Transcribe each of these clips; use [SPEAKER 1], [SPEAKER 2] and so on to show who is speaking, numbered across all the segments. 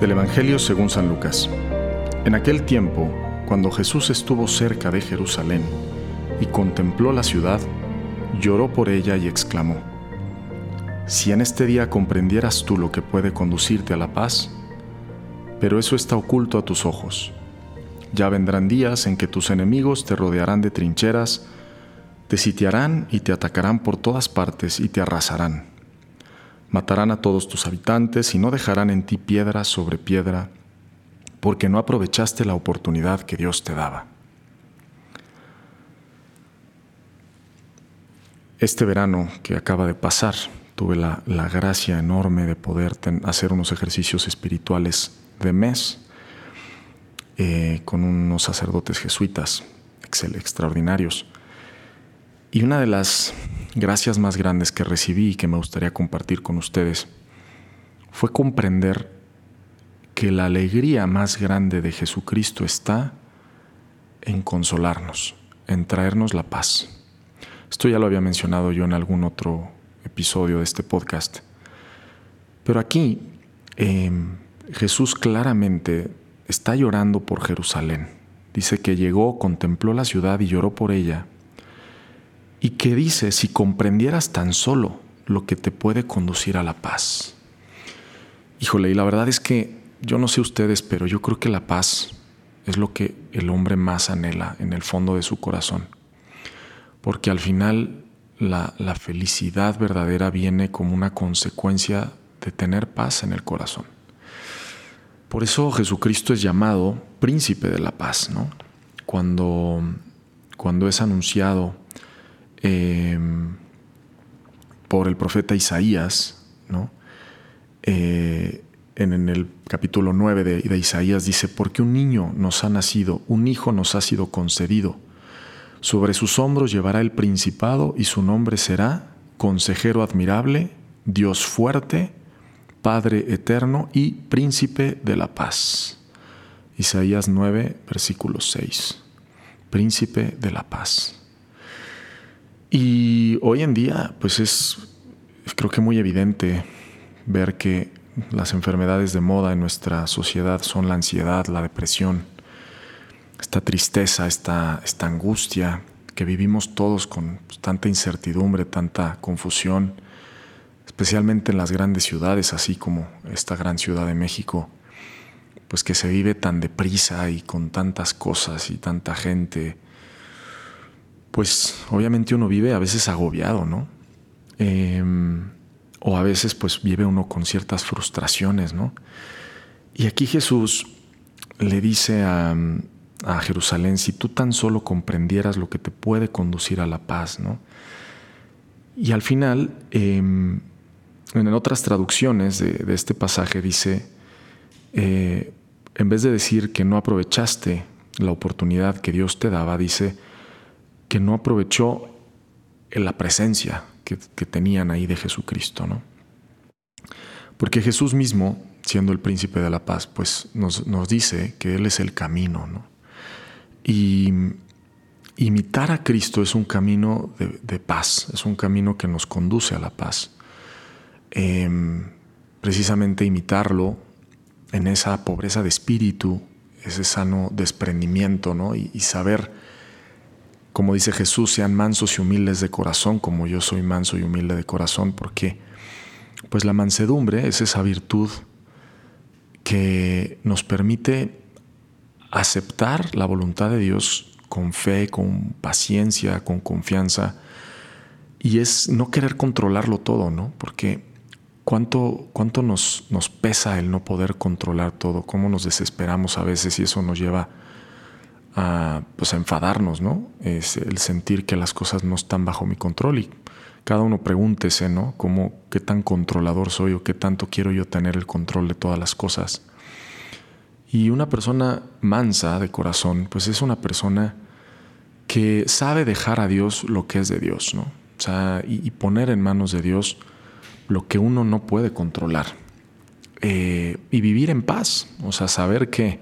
[SPEAKER 1] Del Evangelio según San Lucas. En aquel tiempo, cuando Jesús estuvo cerca de Jerusalén y contempló la ciudad, lloró por ella y exclamó, Si en este día comprendieras tú lo que puede conducirte a la paz, pero eso está oculto a tus ojos. Ya vendrán días en que tus enemigos te rodearán de trincheras, te sitiarán y te atacarán por todas partes y te arrasarán Matarán a todos tus habitantes y no dejarán en ti piedra sobre piedra, porque no aprovechaste la oportunidad que Dios te daba. Este verano que acaba de pasar, tuve la, gracia enorme de poder hacer unos ejercicios espirituales de mes eh, con unos sacerdotes jesuitas extraordinarios. Y una de las gracias más grandes que recibí y que me gustaría compartir con ustedes fue comprender que la alegría más grande de Jesucristo está en consolarnos, en traernos la paz. Esto ya lo había mencionado yo en algún otro episodio de este podcast. Pero aquí em, Jesús claramente está llorando por Jerusalén. Dice que llegó, contempló la ciudad y lloró por ella y que dice, si comprendieras tan solo lo que te puede conducir a la paz. Híjole, y la verdad es que yo no sé ustedes, pero yo creo que la paz es lo que el hombre más anhela en el fondo de su corazón. Porque al final la, la felicidad verdadera viene como una consecuencia de tener paz en el corazón. Por eso Jesucristo es llamado príncipe de la paz, ¿no? Cuando, cuando es anunciado Em, por el profeta Isaías, ¿no? Eh, en, el capítulo 9 de, de, Isaías dice, porque un niño nos ha nacido, un hijo nos ha sido concedido. Sobre sus hombros llevará el principado y su nombre será consejero admirable, Dios fuerte, Padre eterno y príncipe de la paz. Isaías 9, versículo 6. Príncipe de la paz. Y hoy en día, pues es, creo que muy evidente ver que las enfermedades de moda en nuestra sociedad son la ansiedad, la depresión, esta tristeza, esta, esta angustia que vivimos todos con tanta incertidumbre, tanta confusión, especialmente en las grandes ciudades, así como esta gran ciudad de México, pues que se vive tan deprisa y con tantas cosas y tanta gente pues obviamente uno vive a veces agobiado, ¿no? Em, o a veces pues vive uno con ciertas frustraciones, ¿no? Y aquí Jesús le dice a, Jerusalén, si tú tan solo comprendieras lo que te puede conducir a la paz, ¿no? Y al final, em, en otras traducciones de, este pasaje dice, eh, en vez de decir que no aprovechaste la oportunidad que Dios te daba, dice, que no aprovechó la presencia que, tenían ahí de Jesucristo, ¿no? Porque Jesús mismo, siendo el príncipe de la paz, pues nos, dice que Él es el camino, ¿no? Y imitar a Cristo es un camino de, paz, es un camino que nos conduce a la paz. Em, precisamente imitarlo en esa pobreza de espíritu, ese sano desprendimiento, ¿no? y saber como dice Jesús, sean mansos y humildes de corazón, como yo soy manso y humilde de corazón, porque pues la mansedumbre es esa virtud que nos permite aceptar la voluntad de Dios con fe, con paciencia, con confianza, y es no querer controlarlo todo, ¿no? Porque cuánto, cuánto nos, nos pesa el no poder controlar todo, cómo nos desesperamos a veces y eso nos lleva a, pues a enfadarnos, ¿no? Es el sentir que las cosas no están bajo mi control y cada uno pregúntese, ¿no? Como qué tan controlador soy o qué tanto quiero yo tener el control de todas las cosas. Y una persona mansa de corazón, pues es una persona que sabe dejar a Dios lo que es de Dios, ¿no? O sea, y, poner en manos de Dios lo que uno no puede controlar. Eh, y vivir en paz, o sea, saber que,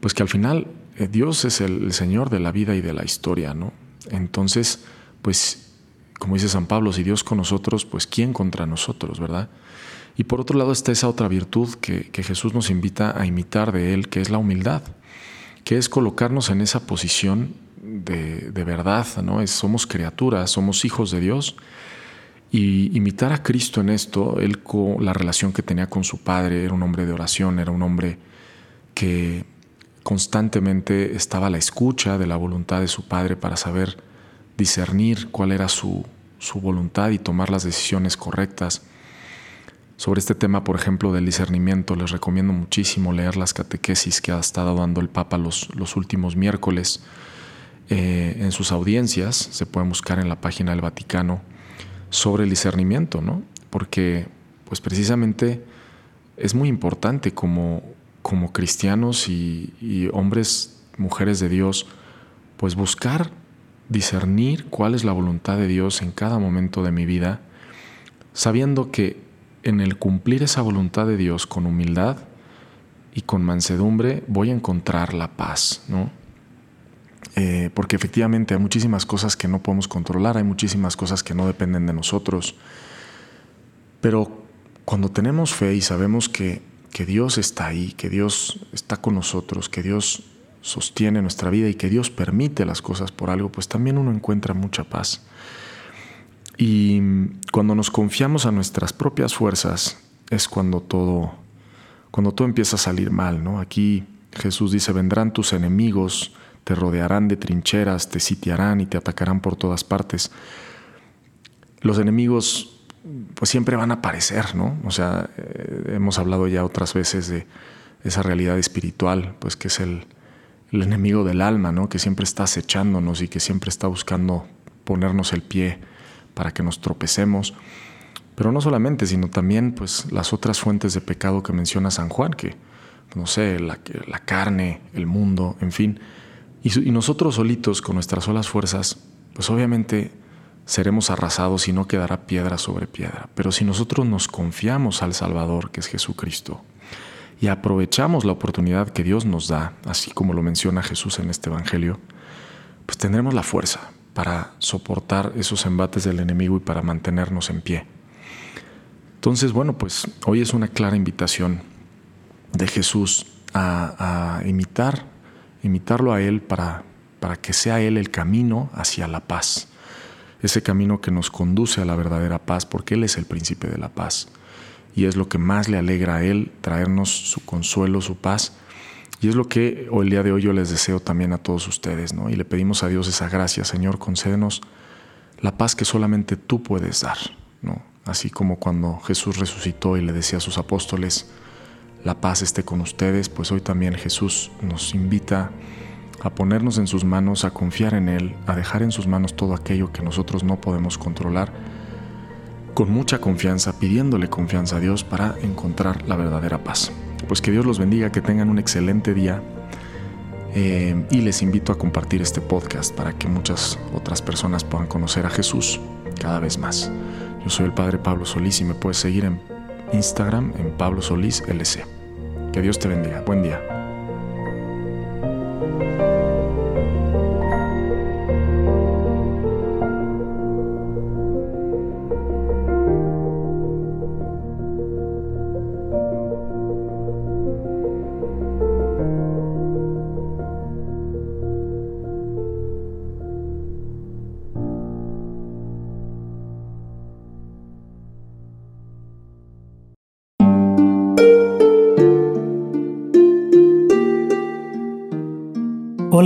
[SPEAKER 1] pues que al final Dios es el, Señor de la vida y de la historia, ¿no? Entonces, pues como dice San Pablo, si Dios con nosotros, pues ¿quién contra nosotros, verdad? Y por otro lado está esa otra virtud que, Jesús nos invita a imitar de Él, que es la humildad, que es colocarnos en esa posición de, verdad, ¿no? Es, somos criaturas, somos hijos de Dios. Y imitar a Cristo en esto, Él con la relación que tenía con su Padre, era un hombre de oración, era un hombre que constantemente estaba a la escucha de la voluntad de su Padre para saber discernir cuál era su, su voluntad y tomar las decisiones correctas. Sobre este tema, por ejemplo, del discernimiento, les recomiendo muchísimo leer las catequesis que ha estado dando el Papa los, los últimos miércoles eh, en sus audiencias. Se pueden buscar en la página del Vaticano sobre el discernimiento, ¿no? Porque, pues precisamente es muy importante como, como cristianos y, hombres, mujeres de Dios, pues buscar discernir cuál es la voluntad de Dios en cada momento de mi vida, sabiendo que en el cumplir esa voluntad de Dios con humildad y con mansedumbre voy a encontrar la paz, ¿no? Eh, porque efectivamente hay muchísimas cosas que no podemos controlar, hay muchísimas cosas que no dependen de nosotros, pero cuando tenemos fe y sabemos que, que Dios está ahí, que Dios está con nosotros, que Dios sostiene nuestra vida y que Dios permite las cosas por algo, pues también uno encuentra mucha paz. Y cuando nos confiamos a nuestras propias fuerzas es cuando todo, cuando todo empieza a salir mal, ¿no? Aquí Jesús dice, vendrán tus enemigos, te rodearán de trincheras, te sitiarán y te atacarán por todas partes. Los enemigos pues siempre van a aparecer, ¿no? O sea, eh, hemos hablado ya otras veces de esa realidad espiritual, pues que es el, enemigo del alma, ¿no? Que siempre está acechándonos y que siempre está buscando ponernos el pie para que nos tropecemos. Pero no solamente, sino también pues las otras fuentes de pecado que menciona San Juan, que no sé, la, carne, el mundo, en fin. Y, nosotros solitos con nuestras solas fuerzas, pues obviamente seremos arrasados y no quedará piedra sobre piedra. Pero si nosotros nos confiamos al Salvador, que es Jesucristo, y aprovechamos la oportunidad que Dios nos da, así como lo menciona Jesús en este Evangelio, pues tendremos la fuerza para soportar esos embates del enemigo y para mantenernos en pie. Entonces, bueno, pues hoy es una clara invitación de Jesús a, imitar, imitarlo a Él para, para que sea Él el camino hacia la paz, ese camino que nos conduce a la verdadera paz, porque Él es el príncipe de la paz y es lo que más le alegra a Él, traernos su consuelo, su paz. Y es lo que hoy el día de hoy yo les deseo también a todos ustedes, ¿no? Y le pedimos a Dios esa gracia, Señor, concédenos la paz que solamente tú puedes dar, ¿no? Así como cuando Jesús resucitó y le decía a sus apóstoles, la paz esté con ustedes, pues hoy también Jesús nos invita a ponernos en sus manos, a confiar en Él, a dejar en sus manos todo aquello que nosotros no podemos controlar con mucha confianza, pidiéndole confianza a Dios para encontrar la verdadera paz. Pues que Dios los bendiga, que tengan un excelente día eh, y les invito a compartir este podcast para que muchas otras personas puedan conocer a Jesús cada vez más. Yo soy el Padre Pablo Solís y me puedes seguir en Instagram en Pablo Solís LC. Que Dios te bendiga. Buen día.